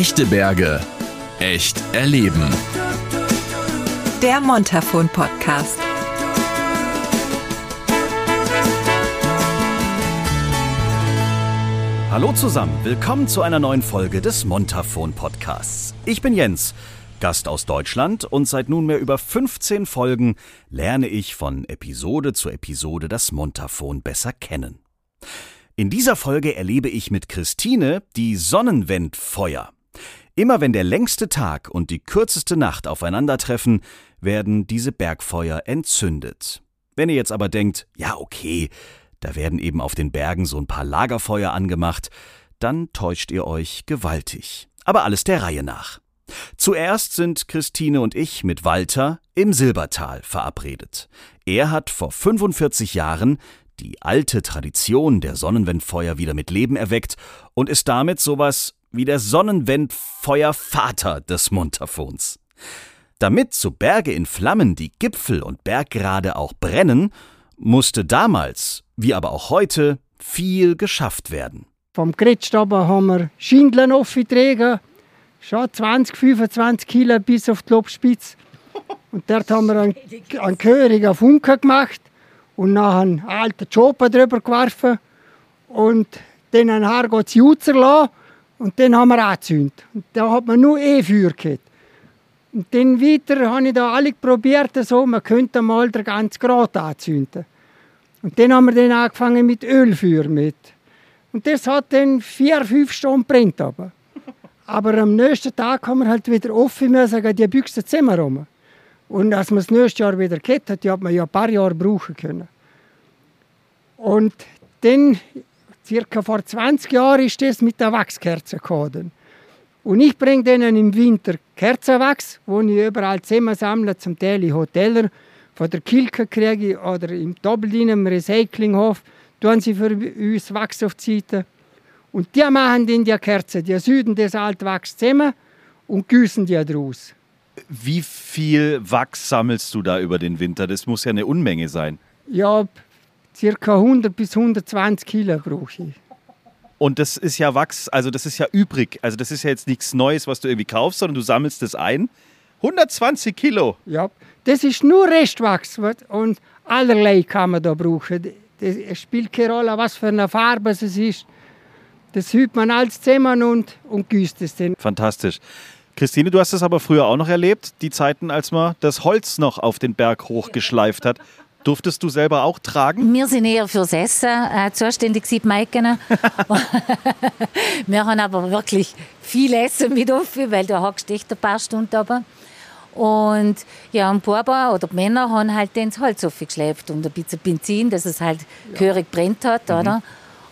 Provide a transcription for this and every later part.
Echte Berge. Echt erleben. Der Montafon Podcast. Hallo zusammen, willkommen zu einer neuen Folge des Montafon Podcasts. Ich bin Jens, Gast aus Deutschland und seit nunmehr über 15 Folgen lerne ich von Episode zu Episode das Montafon besser kennen. In dieser Folge erlebe ich mit Christine die Sonnenwendfeuer. Immer wenn der längste Tag und die kürzeste Nacht aufeinandertreffen, werden diese Bergfeuer entzündet. Wenn ihr jetzt aber denkt, ja okay, da werden eben auf den Bergen so ein paar Lagerfeuer angemacht, dann täuscht ihr euch gewaltig. Aber alles der Reihe nach. Zuerst sind Christine und ich mit Walter im Silbertal verabredet. Er hat vor 45 Jahren die alte Tradition der Sonnenwendfeuer wieder mit Leben erweckt und ist damit sowas wie der Sonnenwendfeuervater des Montafons. Damit so Berge in Flammen die Gipfel und Berggrade auch brennen, musste damals, wie aber auch heute, viel geschafft werden. Vom Gretschtaber haben wir Schindeln aufgetragen, schon 20, 25 Kilo bis auf die Lobspitze. Und dort haben wir einen, einen gehörigen Funken gemacht und nachher einen alten Chopper drüber geworfen und dann ein Hargotz Jutzer lassen und den haben wir angezündet. Und da hat man nur E-Feuer gehabt. Und dann weiter habe ich da alle probiert, so, man könnte mal den ganzen Grad anzünden. Und dann haben wir dann angefangen mit Ölfeuer mit. Und das hat dann vier, fünf Stunden brennt aber. Aber am nächsten Tag haben wir halt wieder offen müssen, die Büchse zusammenräumen. Und als man das nächste Jahr wieder gehabt hat, die hat man ja ein paar Jahre brauchen können. Und dann, circa vor 20 Jahren, ist das mit der Wachskerze gekommen. Und ich bringe denen im Winter Kerzenwachs, wo ich überall zusammensammle, zum Teil in Hotels, von der Kilke kriege oder im Dublin im Recyclinghof, tun sie für uns Wachs auf die Seite. Und die machen dann die Kerzen, die süden das alte Wachs zusammen und gießen die draus. Wie viel Wachs sammelst du da über den Winter? Das muss ja eine Unmenge sein. Ja, circa 100 bis 120 Kilo brauche ich. Und das ist ja Wachs, also das ist ja übrig. Also das ist ja jetzt nichts Neues, was du irgendwie kaufst, sondern du sammelst das ein. 120 Kilo. Ja, das ist nur Restwachs und allerlei kann man da brauchen. Es spielt keine Rolle, was für eine Farbe es ist. Das hübt man alles zusammen und, und gießt es dann. Fantastisch. Christine, du hast es aber früher auch noch erlebt, die Zeiten, als man das Holz noch auf den Berg hochgeschleift hat. Durftest du selber auch tragen? Wir sind eher fürs Essen äh, zuständig, sieht Maiken. wir haben aber wirklich viel Essen mit auf, weil du hockst echt ein paar Stunden aber. Und ja, ein Papa oder die Männer haben halt den Holz aufgeschleift und ein bisschen Benzin, dass es halt ja. gehörig brennt hat, mhm. oder?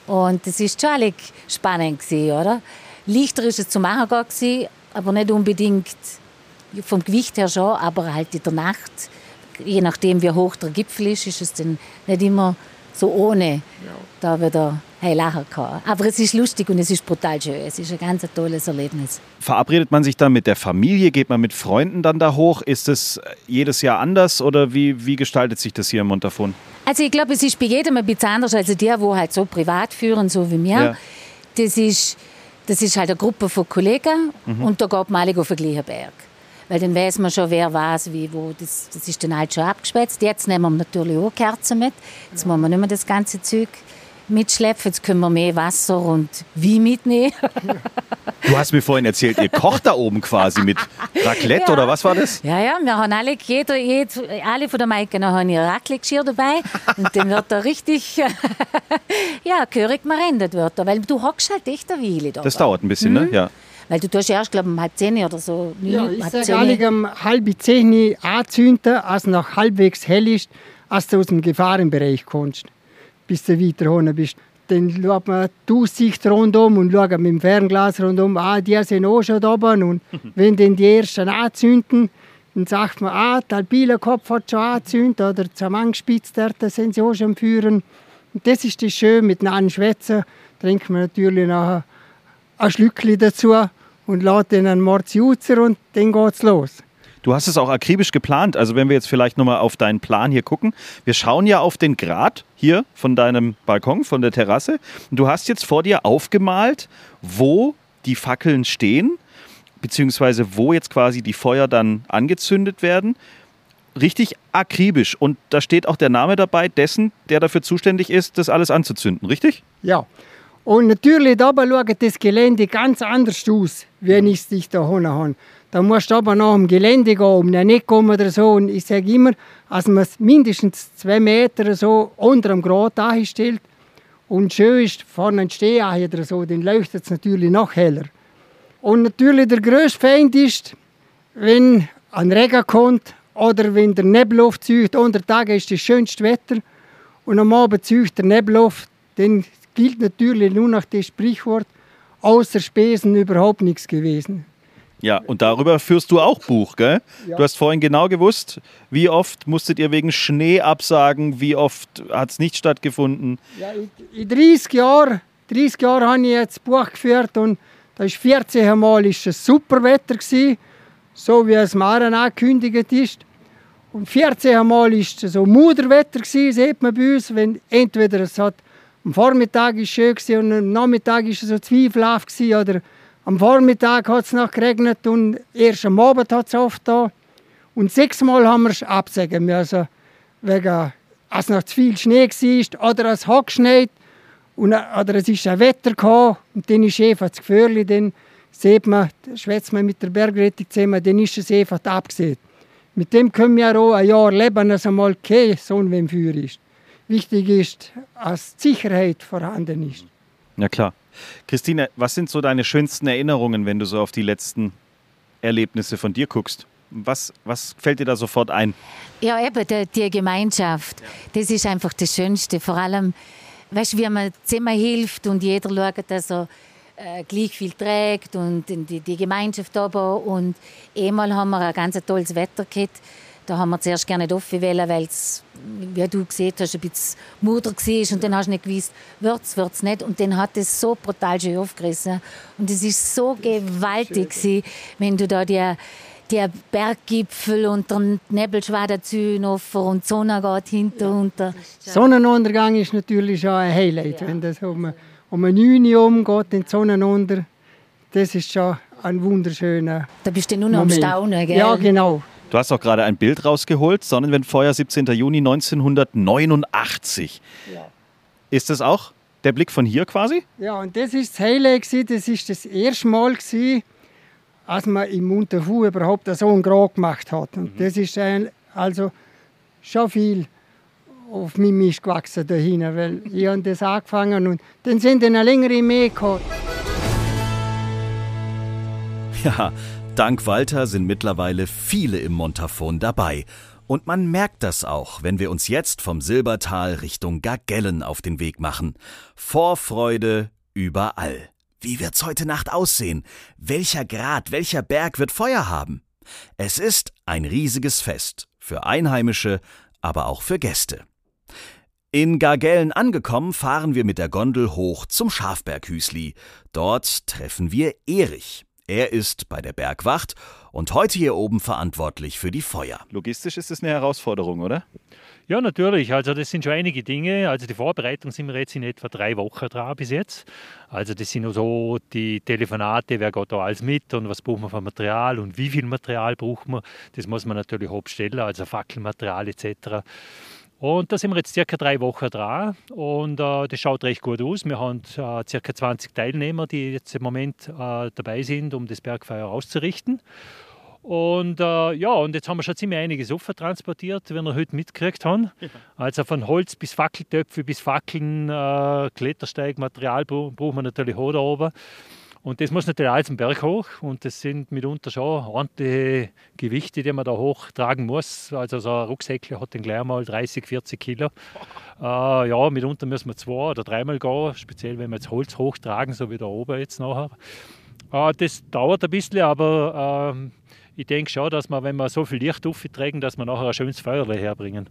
Und das ist schon spannend gewesen, oder? Leichter ist es zu machen gewesen, aber nicht unbedingt vom Gewicht her schon, aber halt in der Nacht, je nachdem wie hoch der Gipfel ist, ist es dann nicht immer so ohne ja. da wieder hey, lachen kann. Aber es ist lustig und es ist brutal schön. Es ist ein ganz tolles Erlebnis. Verabredet man sich dann mit der Familie? Geht man mit Freunden dann da hoch? Ist es jedes Jahr anders oder wie, wie gestaltet sich das hier im Montafon? Also ich glaube, es ist bei jedem ein bisschen anders als der, wo halt so privat führen, so wie mir. Ja. Das ist das ist halt eine Gruppe von Kollegen mhm. und da geht man alle auf den gleichen Berg. Weil dann weiß man schon, wer was, wie, wo. Das, das ist dann halt schon abgespätzt. Jetzt nehmen wir natürlich auch Kerzen mit. Jetzt müssen wir nicht mehr das ganze Zeug mitschleppen. Jetzt können wir mehr Wasser und wie mitnehmen. Du hast mir vorhin erzählt, ihr kocht da oben quasi mit Raclette ja. oder was war das? Ja, ja, wir haben alle, jeder, jeder, alle von der Maike haben ihr Raclette-Geschirr dabei und dann wird da richtig, ja, gehörig marendet wird da, weil du hockst halt echt eine Weile da. Das dauert ein bisschen, ne? mhm. ne? Ja. Weil du tust erst, glaube ich, um halb zehn oder so. Ja, ich sage alle um halb zehn anzünden, als noch halbwegs hell ist, als du aus dem Gefahrenbereich kommst bis du weiter unten bist. Dann schaut man die Aussicht rundum und schaut mit dem Fernglas rundum, ah, die sind auch schon da oben. Und wenn dann die ersten anzünden, dann sagt man, ah, der alpine Kopf hat schon angezündet oder zum Angespitz, da sind sie auch schon führen. Und das ist das schön, miteinander schwätzen. Trinkt man natürlich nachher ein Schlückchen dazu und lädt dann einen Mordziuzer und dann geht's los. Du hast es auch akribisch geplant. Also wenn wir jetzt vielleicht nochmal auf deinen Plan hier gucken. Wir schauen ja auf den Grat hier von deinem Balkon, von der Terrasse. Und du hast jetzt vor dir aufgemalt, wo die Fackeln stehen. beziehungsweise wo jetzt quasi die Feuer dann angezündet werden, richtig akribisch. Und da steht auch der Name dabei dessen, der dafür zuständig ist, das alles anzuzünden, richtig? Ja. Und natürlich dabei schaut das Gelände ganz anders aus, wenn ich es dich da habe. Da musst du aber nach dem Gelände gehen, um nicht kommen oder so. Und ich sage immer, dass man es mindestens zwei Meter so unter dem Grat einstellt und schön ist vorne ein Steh oder so, dann leuchtet es natürlich noch heller. Und natürlich der grösste Feind ist, wenn ein Regen kommt oder wenn der Nebel aufzieht. Unter Tag ist das schönste Wetter und am Abend zieht der Nebel auf. Dann gilt natürlich nur noch das Sprichwort, außer Spesen überhaupt nichts gewesen. Ja, und darüber führst du auch Buch, gell? Ja. Du hast vorhin genau gewusst, wie oft musstet ihr wegen Schnee absagen, wie oft hat es nicht stattgefunden? Ja, in, in 30 Jahren 30 Jahre habe ich jetzt Buch geführt und da ist 14 Mal ist es super Wetter gewesen, so wie es Maren angekündigt ist. Und 14 Mal ist es so Muderwetter gewesen, sieht man bei uns, wenn entweder es hat am Vormittag ist schön gewesen und am Nachmittag ist es so zweifelhaft oder am Vormittag hat es noch geregnet und erst am Abend hat es oft da. Und sechsmal haben wir es absagen müssen, wegen, als noch zu viel Schnee war oder es hat geschneit und, oder es ist ein Wetter gekommen und dann ist einfach das Gefühl, dann sieht man, schwätzt man mit der Bergrettung zusammen, dann ist es einfach abgesehen. Mit dem können wir auch ein Jahr leben, dass einmal kein Sonnenwärmfeuer ist. Wichtig ist, dass die Sicherheit vorhanden ist. Ja klar. Christine, was sind so deine schönsten Erinnerungen, wenn du so auf die letzten Erlebnisse von dir guckst? Was, was fällt dir da sofort ein? Ja, eben die, die Gemeinschaft. Das ist einfach das Schönste. Vor allem, weißt du, wie man zusammen hilft und jeder schaut, dass er äh, gleich viel trägt und die, die Gemeinschaft aber. Und einmal haben wir ein ganz tolles Wetter gehabt da haben wir zuerst gerne nicht offen wollen, weil es, wie du gesehen hast, ein bisschen Mutter war. Und dann hast du nicht gewusst, wird es, wird es nicht. Und dann hat es so brutal schön aufgerissen. Und es ist so gewaltig, gewesen, wenn du da die, die Berggipfel und der Nebelschwader offen und die Sonne geht hinter unter. Sonnenuntergang ist natürlich auch ein Highlight. Ja. Wenn das um, um 9 Uhr umgeht, den Sonnenunter, das ist schon ein wunderschöner Da bist du nur noch Moment. am Staunen, gell? Ja, genau. Du hast auch gerade ein Bild rausgeholt, Sonnenwendfeuer 17. Juni 1989. Ja. Ist das auch der Blick von hier quasi? Ja, und das ist das Highlight, das ist das erste Mal, als man im Unterfu überhaupt so einen Grad gemacht hat. Und mhm. das ist also schon viel auf mich Mist gewachsen dahin, weil ich habe das angefangen und dann sind dann längere mehr gehabt. Ja, Dank Walter sind mittlerweile viele im Montafon dabei. Und man merkt das auch, wenn wir uns jetzt vom Silbertal Richtung Gagellen auf den Weg machen. Vorfreude überall. Wie wird's heute Nacht aussehen? Welcher Grad, welcher Berg wird Feuer haben? Es ist ein riesiges Fest. Für Einheimische, aber auch für Gäste. In Gargellen angekommen, fahren wir mit der Gondel hoch zum Schafberghüsli. Dort treffen wir Erich. Er ist bei der Bergwacht und heute hier oben verantwortlich für die Feuer. Logistisch ist das eine Herausforderung, oder? Ja, natürlich. Also das sind schon einige Dinge. Also die Vorbereitung sind wir jetzt in etwa drei Wochen dran bis jetzt. Also das sind so die Telefonate, wer geht da alles mit und was braucht man für Material und wie viel Material braucht man. Das muss man natürlich abstellen, also Fackelmaterial etc. Und da sind wir jetzt circa drei Wochen dran und äh, das schaut recht gut aus. Wir haben äh, circa 20 Teilnehmer, die jetzt im Moment äh, dabei sind, um das Bergfeuer auszurichten. Und äh, ja, und jetzt haben wir schon ziemlich einiges offen transportiert, wenn wir heute mitgekriegt haben. Also von Holz bis Fackeltöpfe bis Fackeln, äh, Klettersteigmaterial brauchen wir natürlich auch da oben. Und das muss natürlich alles am Berg hoch und das sind mitunter schon ordentliche Gewichte, die man da hochtragen muss. Also so ein Rucksäckchen hat dann gleich mal 30, 40 Kilo. Äh, ja, mitunter müssen wir zwei oder dreimal gehen, speziell wenn wir jetzt Holz hochtragen, so wie da oben jetzt nachher. Äh, das dauert ein bisschen, aber äh, ich denke schon, dass man, wenn wir so viel Licht auftragen, dass wir nachher ein schönes Feuerwehr herbringen.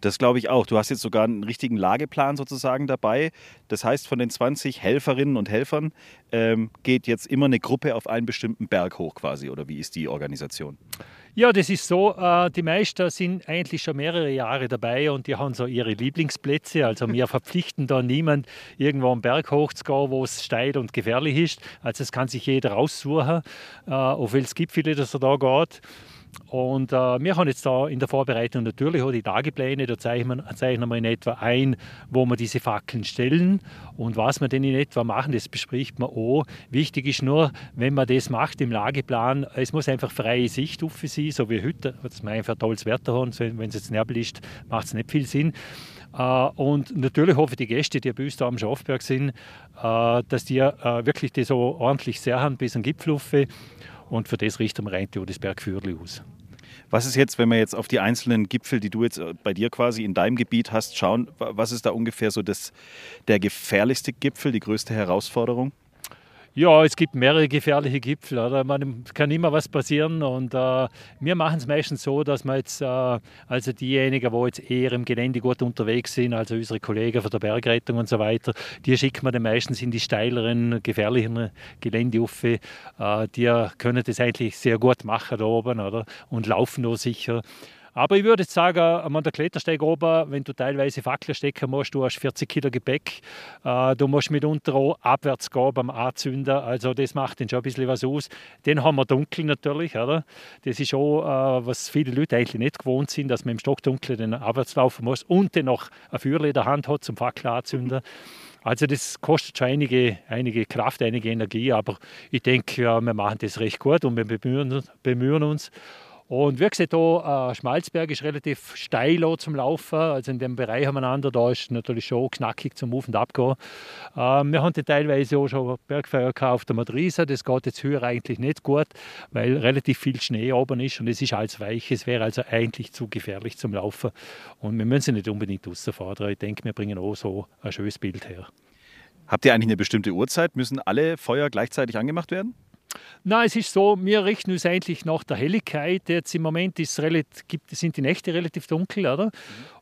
Das glaube ich auch. Du hast jetzt sogar einen richtigen Lageplan sozusagen dabei. Das heißt, von den 20 Helferinnen und Helfern ähm, geht jetzt immer eine Gruppe auf einen bestimmten Berg hoch quasi. Oder wie ist die Organisation? Ja, das ist so. Äh, die meisten sind eigentlich schon mehrere Jahre dabei und die haben so ihre Lieblingsplätze. Also wir verpflichten da niemand, irgendwo am Berg hochzugehen, wo es steil und gefährlich ist. Also es kann sich jeder aussuchen, äh, auf welches Gipfel das er da geht. Und äh, wir haben jetzt da in der Vorbereitung natürlich auch die Tagepläne, da zeichnen zeichnen wir in etwa ein, wo wir diese Fackeln stellen und was wir denn in etwa machen, das bespricht man auch. Wichtig ist nur, wenn man das macht im Lageplan, es muss einfach freie Sicht auf sein, so wie heute, dass wir einfach tolles Wetter haben, wenn es jetzt Nebel ist, macht es nicht viel Sinn. Äh, und natürlich hoffe ich, die Gäste, die bei uns da am Schafberg sind, äh, dass die äh, wirklich das so ordentlich sehr haben bis zum Gipfel rauf. Und für das richten wir rein das Bergführli aus. Was ist jetzt, wenn wir jetzt auf die einzelnen Gipfel, die du jetzt äh, bei dir quasi in deinem Gebiet hast, schauen, was ist da ungefähr so das, der gefährlichste Gipfel, die größte Herausforderung? Ja, es gibt mehrere gefährliche Gipfel. Oder? Man kann immer was passieren. Und äh, wir machen es meistens so, dass wir jetzt, äh, also diejenigen, die jetzt eher im Gelände gut unterwegs sind, also unsere Kollegen von der Bergrettung und so weiter, die schicken wir dann meistens in die steileren, gefährlicheren Gelände auf. Äh, die können das eigentlich sehr gut machen da oben oder? und laufen da sicher. Aber ich würde sagen, an der Klettersteig oben, wenn du teilweise Fackeln stecken musst, du hast 40 Kilo Gepäck, äh, du musst mitunter auch abwärts gehen beim Anzünden, also das macht dann schon ein bisschen was aus. Den haben wir dunkel natürlich, oder? Das ist auch, äh, was viele Leute eigentlich nicht gewohnt sind, dass man im Stockdunkel dann abwärts laufen muss und dann noch ein Feuerle in der Hand hat zum Fackel anzünden. Also das kostet schon einige, einige Kraft, einige Energie, aber ich denke, ja, wir machen das recht gut und wir bemühen, bemühen uns. Und wie gesagt, hier, äh, Schmalzberg ist relativ steil zum Laufen. Also in dem Bereich aneinander, da ist natürlich schon knackig zum Auf- und Abgehen. Äh, wir haben teilweise auch schon Bergfeuer auf der Madrisa. Das geht jetzt höher eigentlich nicht gut, weil relativ viel Schnee oben ist und es ist alles weich. Es wäre also eigentlich zu gefährlich zum Laufen. Und wir müssen sie nicht unbedingt rausfahren. Ich denke, wir bringen auch so ein schönes Bild her. Habt ihr eigentlich eine bestimmte Uhrzeit? Müssen alle Feuer gleichzeitig angemacht werden? Na, es ist so, wir richten uns eigentlich nach der Helligkeit. Jetzt im Moment ist gibt, sind die Nächte relativ dunkel, oder?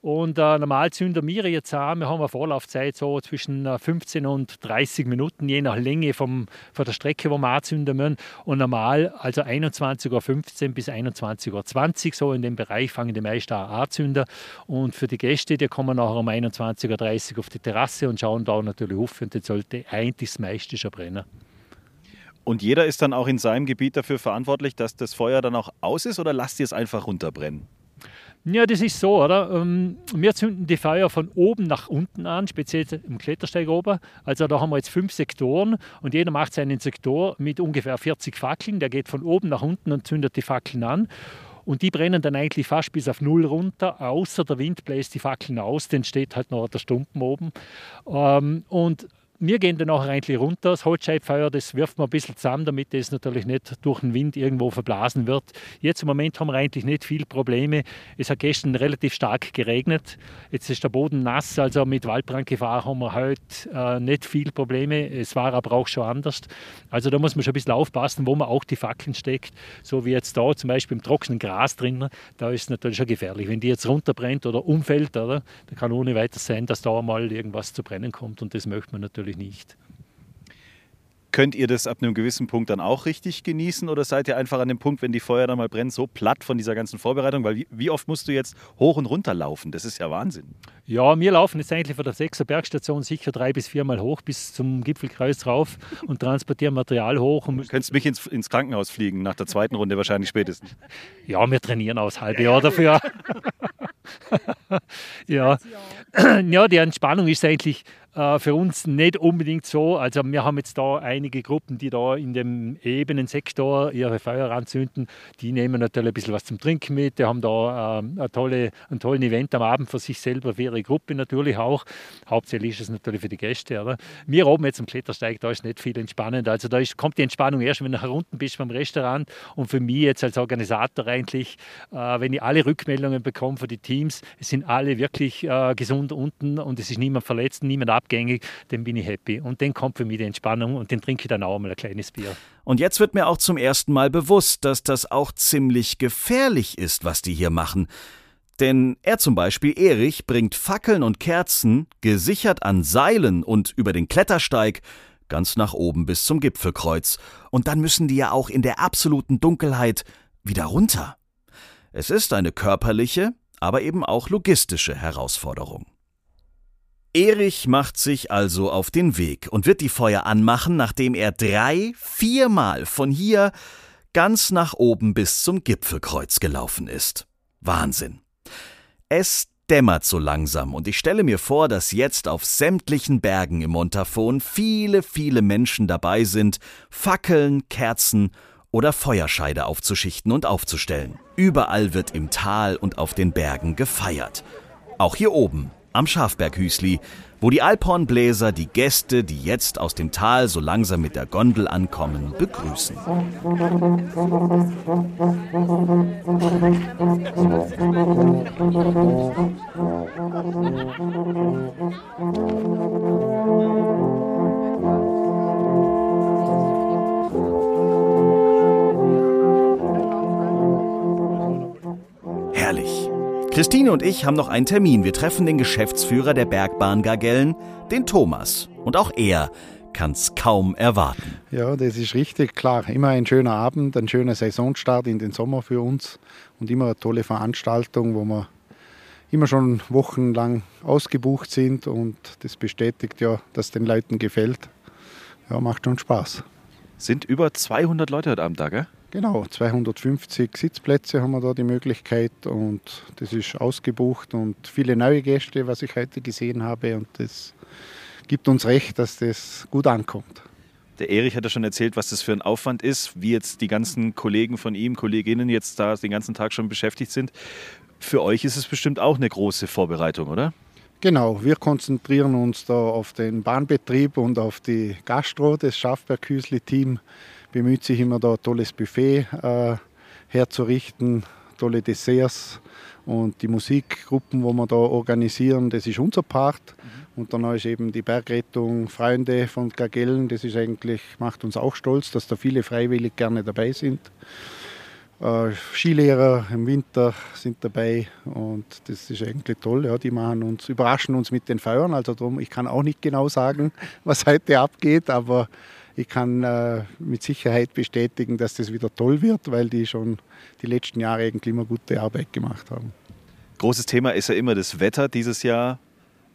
Und äh, normal zünden wir jetzt an. Wir haben eine Vorlaufzeit so zwischen 15 äh, und 30 Minuten, je nach Länge vom, von der Strecke, wo wir anzünden müssen. Und normal, also 21.15 Uhr bis 21.20 Uhr, so in dem Bereich fangen die meisten an anzünden. Und für die Gäste, die kommen nachher um 21.30 Uhr auf die Terrasse und schauen da natürlich auf. Und dann sollte eigentlich das meiste schon brennen. Und jeder ist dann auch in seinem Gebiet dafür verantwortlich, dass das Feuer dann auch aus ist oder lasst ihr es einfach runterbrennen? Ja, das ist so, oder? Ähm, wir zünden die Feuer von oben nach unten an, speziell im Klettersteig oben. Also da haben wir jetzt fünf Sektoren und jeder macht seinen Sektor mit ungefähr 40 Fackeln. Der geht von oben nach unten und zündet die Fackeln an. Und die brennen dann eigentlich fast bis auf Null runter, außer der Wind bläst die Fackeln aus, dann steht halt noch der Stumpen oben. Ähm, und wir gehen dann nachher eigentlich runter. Das Holzscheibfeuer, das wirft man ein bisschen zusammen, damit es natürlich nicht durch den Wind irgendwo verblasen wird. Jetzt im Moment haben wir eigentlich nicht viele Probleme. Es hat gestern relativ stark geregnet. Jetzt ist der Boden nass, also mit Waldbrandgefahr haben wir heute äh, nicht viele Probleme. Es war aber auch schon anders. Also da muss man schon ein bisschen aufpassen, wo man auch die Fackeln steckt. So wie jetzt da zum Beispiel im trockenen Gras drin, da ist es natürlich schon gefährlich. Wenn die jetzt runterbrennt oder umfällt, oder, dann kann ohne weiteres sein, dass da mal irgendwas zu brennen kommt und das möchte man natürlich natürlich nicht. Könnt ihr das ab einem gewissen Punkt dann auch richtig genießen oder seid ihr einfach an dem Punkt, wenn die Feuer dann mal brennt, so platt von dieser ganzen Vorbereitung? Weil wie, wie oft musst du jetzt hoch und runter laufen? Das ist ja Wahnsinn. Ja, wir laufen jetzt eigentlich von der 6er Bergstation sicher drei bis viermal hoch bis zum Gipfelkreuz rauf und transportieren Material hoch. Und du könntest mich ins, ins Krankenhaus fliegen, nach der zweiten Runde wahrscheinlich spätestens. Ja, wir trainieren aus halbe Jahr dafür. ja. ja, die Entspannung ist eigentlich äh, für uns nicht unbedingt so. Also wir haben jetzt da einige Gruppen, die da in dem ebenen Sektor ihre Feuer anzünden. Die nehmen natürlich ein bisschen was zum Trinken mit. Die haben da äh, ein, tolle, ein tolles Event am Abend für sich selber, für ihre Gruppe natürlich auch. Hauptsächlich ist es natürlich für die Gäste. Oder? Wir oben jetzt am Klettersteig, da ist nicht viel entspannend. Also da ist, kommt die Entspannung erst, wenn du herunten bist beim Restaurant. Und für mich jetzt als Organisator eigentlich, äh, wenn ich alle Rückmeldungen bekomme von den Teams, es sind alle wirklich äh, gesund unten und es ist niemand verletzt, niemand ab abgängig, dann bin ich happy. Und dann kommt für mich die Entspannung und dann trinke ich dann auch mal ein kleines Bier. Und jetzt wird mir auch zum ersten Mal bewusst, dass das auch ziemlich gefährlich ist, was die hier machen. Denn er zum Beispiel, Erich, bringt Fackeln und Kerzen, gesichert an Seilen und über den Klettersteig, ganz nach oben bis zum Gipfelkreuz. Und dann müssen die ja auch in der absoluten Dunkelheit wieder runter. Es ist eine körperliche, aber eben auch logistische Herausforderung. Erich macht sich also auf den Weg und wird die Feuer anmachen, nachdem er drei, viermal von hier ganz nach oben bis zum Gipfelkreuz gelaufen ist. Wahnsinn. Es dämmert so langsam und ich stelle mir vor, dass jetzt auf sämtlichen Bergen im Montafon viele, viele Menschen dabei sind, Fackeln, Kerzen oder Feuerscheide aufzuschichten und aufzustellen. Überall wird im Tal und auf den Bergen gefeiert. Auch hier oben am Schafberghüsli, wo die Alphornbläser die Gäste, die jetzt aus dem Tal so langsam mit der Gondel ankommen, begrüßen. Herrlich. Christine und ich haben noch einen Termin. Wir treffen den Geschäftsführer der Bergbahn Gargellen, den Thomas. Und auch er kann es kaum erwarten. Ja, das ist richtig, klar. Immer ein schöner Abend, ein schöner Saisonstart in den Sommer für uns und immer eine tolle Veranstaltung, wo wir immer schon wochenlang ausgebucht sind und das bestätigt ja, dass den Leuten gefällt. Ja, macht schon Spaß. Sind über 200 Leute heute Abend da, gell? Genau, 250 Sitzplätze haben wir da die Möglichkeit und das ist ausgebucht und viele neue Gäste, was ich heute gesehen habe und das gibt uns recht, dass das gut ankommt. Der Erich hat ja schon erzählt, was das für ein Aufwand ist, wie jetzt die ganzen Kollegen von ihm, Kolleginnen jetzt da den ganzen Tag schon beschäftigt sind. Für euch ist es bestimmt auch eine große Vorbereitung, oder? Genau, wir konzentrieren uns da auf den Bahnbetrieb und auf die Gastro. Das Schafberghüsli-Team bemüht sich immer da ein tolles Buffet äh, herzurichten, tolle Desserts und die Musikgruppen, wo wir da organisieren, das ist unser Part. Mhm. Und dann ist eben die Bergrettung Freunde von Gagellen, das ist eigentlich, macht uns auch stolz, dass da viele freiwillig gerne dabei sind. Äh, Skilehrer im Winter sind dabei und das ist eigentlich toll. Ja, die machen uns, überraschen uns mit den Feuern. Also drum, ich kann auch nicht genau sagen, was heute abgeht, aber ich kann äh, mit Sicherheit bestätigen, dass das wieder toll wird, weil die schon die letzten Jahre eigentlich immer gute Arbeit gemacht haben. Großes Thema ist ja immer das Wetter. Dieses Jahr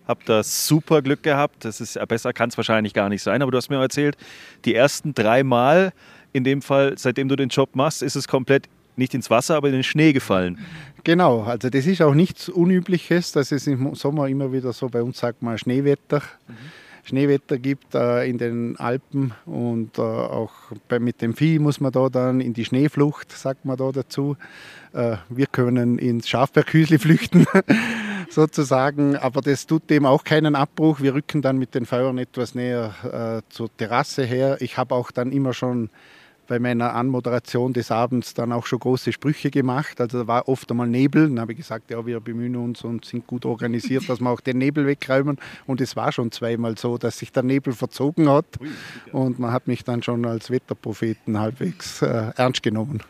habt ihr super Glück gehabt. Das ist besser kann es wahrscheinlich gar nicht sein. Aber du hast mir erzählt, die ersten drei Mal in dem Fall, seitdem du den Job machst, ist es komplett nicht ins Wasser, aber in den Schnee gefallen. Genau, also das ist auch nichts Unübliches, dass es im Sommer immer wieder so bei uns sagt man Schneewetter. Mhm. Schneewetter gibt äh, in den Alpen und äh, auch bei, mit dem Vieh muss man da dann in die Schneeflucht, sagt man da dazu. Äh, wir können ins Schafberghüsli flüchten, sozusagen, aber das tut dem auch keinen Abbruch. Wir rücken dann mit den Feuern etwas näher äh, zur Terrasse her. Ich habe auch dann immer schon bei meiner Anmoderation des Abends dann auch schon große Sprüche gemacht. Also da war oft einmal Nebel. Dann habe ich gesagt, ja, wir bemühen uns und sind gut organisiert, dass wir auch den Nebel wegräumen. Und es war schon zweimal so, dass sich der Nebel verzogen hat. Und man hat mich dann schon als Wetterpropheten halbwegs äh, ernst genommen.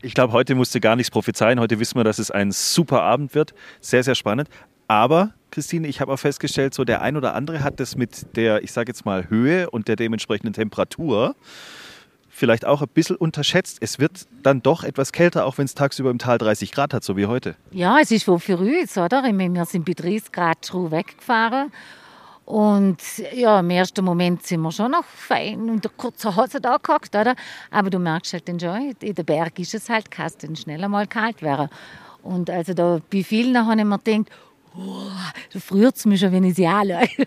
Ich glaube, heute musste gar nichts prophezeien. Heute wissen wir, dass es ein super Abend wird. Sehr, sehr spannend. Aber Christine, ich habe auch festgestellt, so der ein oder andere hat das mit der, ich sage jetzt mal, Höhe und der dementsprechenden Temperatur vielleicht auch ein bisschen unterschätzt. Es wird dann doch etwas kälter, auch wenn es tagsüber im Tal 30 Grad hat, so wie heute. Ja, es ist wohl für uns, oder? Wir sind bei 30 Grad schon weggefahren. Und ja, im ersten Moment sind wir schon noch fein und kurze Hose da gehockt, oder? Aber du merkst halt dann schon, in den Berg ist es halt, kann es dann schnell einmal kalt werden. Und also da bei vielen habe ich mir gedacht, oh, da friert es mich schon, wenn ich sie anlege.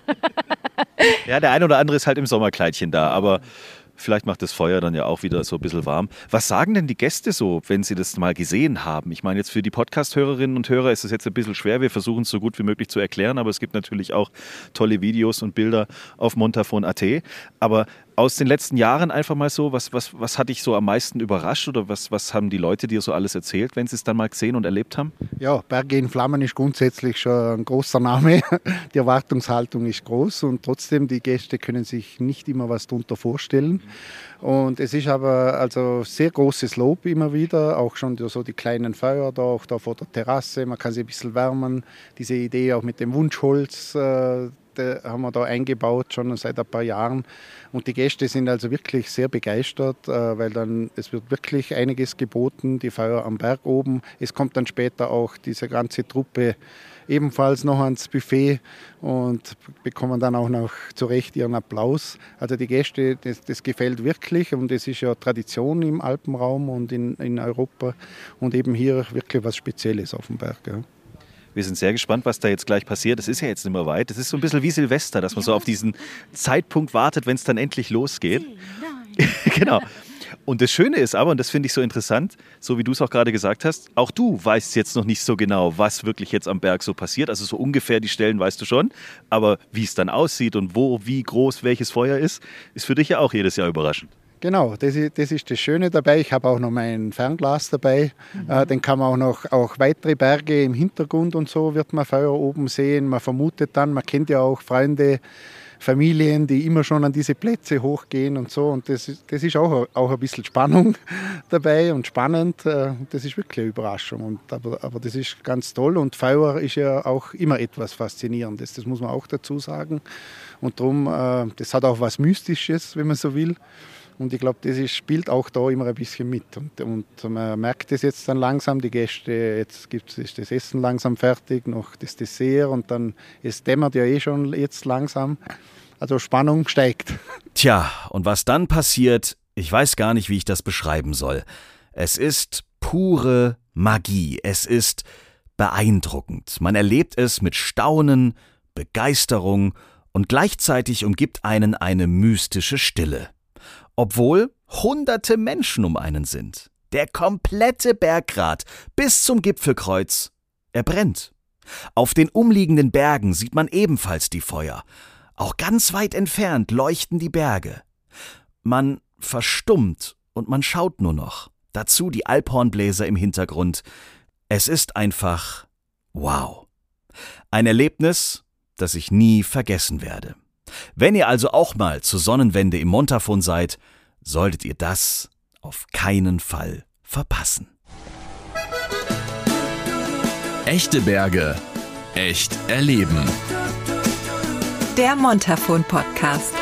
ja, der eine oder andere ist halt im Sommerkleidchen da, aber Vielleicht macht das Feuer dann ja auch wieder so ein bisschen warm. Was sagen denn die Gäste so, wenn sie das mal gesehen haben? Ich meine, jetzt für die Podcast-Hörerinnen und Hörer ist es jetzt ein bisschen schwer. Wir versuchen es so gut wie möglich zu erklären, aber es gibt natürlich auch tolle Videos und Bilder auf montafon.at. Aber aus den letzten Jahren einfach mal so, was, was, was hat dich so am meisten überrascht oder was, was haben die Leute dir so alles erzählt, wenn sie es dann mal gesehen und erlebt haben? Ja, Berge in Flammen ist grundsätzlich schon ein großer Name. Die Erwartungshaltung ist groß und trotzdem die Gäste können sich nicht immer was darunter vorstellen. Und es ist aber also sehr großes Lob immer wieder, auch schon so die kleinen Feuer da, auch da vor der Terrasse, man kann sich ein bisschen wärmen. Diese Idee auch mit dem Wunschholz, Seite haben wir da eingebaut, schon seit ein paar Jahren. Und die Gäste sind also wirklich sehr begeistert, äh, weil dann es wird wirklich einiges geboten, die Feuer am Berg oben. Es kommt dann später auch diese ganze Truppe ebenfalls noch ans Buffet und bekommen dann auch noch zu Recht ihren Applaus. Also die Gäste, das, das gefällt wirklich und es ist ja Tradition im Alpenraum und in, in Europa und eben hier wirklich was Spezielles auf dem Berg. Ja. Wir sind sehr gespannt, was da jetzt gleich passiert. Es ist ja jetzt nicht mehr weit. Es ist so ein bisschen wie Silvester, dass man so auf diesen Zeitpunkt wartet, wenn es dann endlich losgeht. genau. Und das Schöne ist aber, und das finde ich so interessant, so wie du es auch gerade gesagt hast, auch du weißt jetzt noch nicht so genau, was wirklich jetzt am Berg so passiert. Also so ungefähr die Stellen weißt du schon, aber wie es dann aussieht und wo, wie groß welches Feuer ist, ist für dich ja auch jedes Jahr überraschend. Genau, das ist, das ist das Schöne dabei. Ich habe auch noch mein Fernglas dabei. Mhm. Äh, dann kann man auch noch auch weitere Berge im Hintergrund und so wird man Feuer oben sehen. Man vermutet dann, man kennt ja auch Freunde, Familien, die immer schon an diese Plätze hochgehen und so. Und das, das ist auch, auch ein bisschen Spannung dabei und spannend. Äh, das ist wirklich eine Überraschung. Und, aber, aber das ist ganz toll. Und Feuer ist ja auch immer etwas Faszinierendes. Das muss man auch dazu sagen. Und darum, äh, das hat auch was Mystisches, wenn man so will. Und ich glaube, das ist, spielt auch da immer ein bisschen mit. Und, und man merkt es jetzt dann langsam, die Gäste, jetzt gibt es das Essen langsam fertig, noch das Dessert und dann, es dämmert ja eh schon jetzt langsam. Also Spannung steigt. Tja, und was dann passiert, ich weiß gar nicht, wie ich das beschreiben soll. Es ist pure Magie. Es ist beeindruckend. Man erlebt es mit Staunen, Begeisterung und gleichzeitig umgibt einen eine mystische Stille. Obwohl hunderte Menschen um einen sind. Der komplette Berggrat bis zum Gipfelkreuz. Er brennt. Auf den umliegenden Bergen sieht man ebenfalls die Feuer. Auch ganz weit entfernt leuchten die Berge. Man verstummt und man schaut nur noch. Dazu die Alphornbläser im Hintergrund. Es ist einfach wow. Ein Erlebnis, das ich nie vergessen werde. Wenn ihr also auch mal zur Sonnenwende im Montafon seid, solltet ihr das auf keinen Fall verpassen. Echte Berge, echt erleben. Der Montafon Podcast.